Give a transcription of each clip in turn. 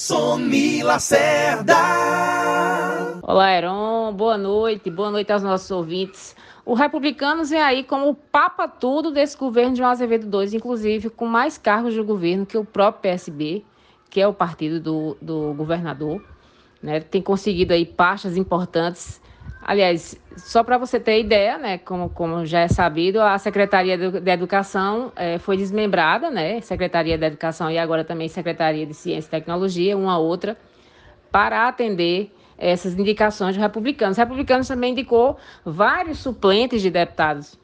Somi Lacerda. Olá, Heron. Boa noite. Boa noite aos nossos ouvintes. O Republicanos é aí como o papa tudo desse governo de Azevedo II, inclusive com mais cargos de governo que o próprio PSB, que é o partido do, do governador. Né? Tem conseguido aí pastas importantes Aliás, só para você ter ideia, né, como, como já é sabido, a Secretaria de Educação é, foi desmembrada, né, Secretaria de Educação e agora também Secretaria de Ciência e Tecnologia, uma outra, para atender essas indicações de republicanos. Os republicanos também indicou vários suplentes de deputados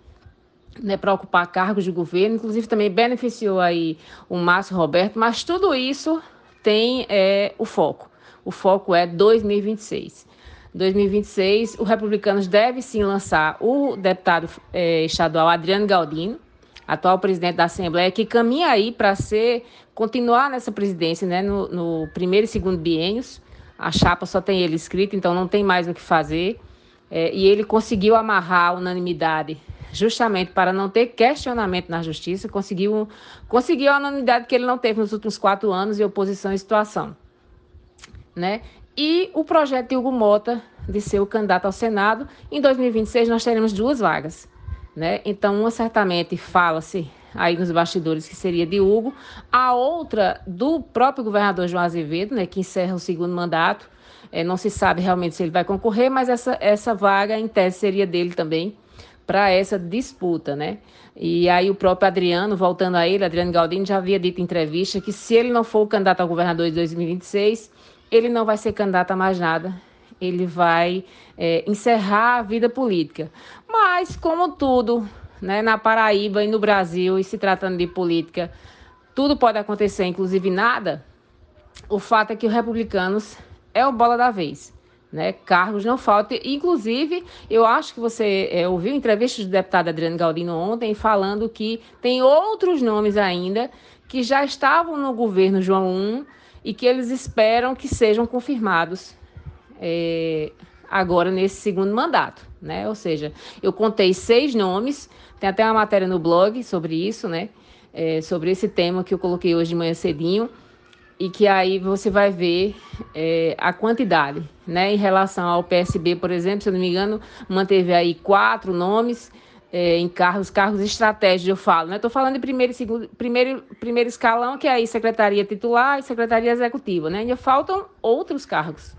né, para ocupar cargos de governo, inclusive também beneficiou aí o Márcio Roberto, mas tudo isso tem é, o foco. O foco é 2026. 2026, o Republicanos deve sim lançar o deputado eh, estadual Adriano Galdino, atual presidente da Assembleia, que caminha aí para ser continuar nessa presidência, né, no, no, primeiro e segundo biênios. A chapa só tem ele escrito, então não tem mais o que fazer. É, e ele conseguiu amarrar a unanimidade justamente para não ter questionamento na justiça, conseguiu, conseguiu a unanimidade que ele não teve nos últimos quatro anos em oposição e situação. Né? E o projeto de Hugo Mota de ser o candidato ao Senado. Em 2026 nós teremos duas vagas. Né? Então, uma certamente fala-se aí nos bastidores que seria de Hugo, a outra do próprio governador João Azevedo, né, que encerra o segundo mandato. É, não se sabe realmente se ele vai concorrer, mas essa, essa vaga, em tese, seria dele também para essa disputa, né? E aí o próprio Adriano, voltando a ele, Adriano Galdino já havia dito em entrevista que se ele não for o candidato ao governador de 2026, ele não vai ser candidato a mais nada. Ele vai é, encerrar a vida política. Mas, como tudo, né, na Paraíba e no Brasil, e se tratando de política, tudo pode acontecer, inclusive nada. O fato é que os republicanos é o bola da vez. Né? Cargos não faltam. Inclusive, eu acho que você é, ouviu entrevista do deputado Adriano Galdino ontem falando que tem outros nomes ainda que já estavam no governo João I e que eles esperam que sejam confirmados é, agora nesse segundo mandato, né? Ou seja, eu contei seis nomes, tem até uma matéria no blog sobre isso, né? É, sobre esse tema que eu coloquei hoje de manhã cedinho e que aí você vai ver é, a quantidade, né? Em relação ao PSB, por exemplo, se eu não me engano, manteve aí quatro nomes é, em cargos, cargos estratégicos, eu falo, né? Estou falando de primeiro segundo, primeiro, primeiro escalão, que é aí secretaria titular e secretaria executiva, né? Ainda faltam outros cargos,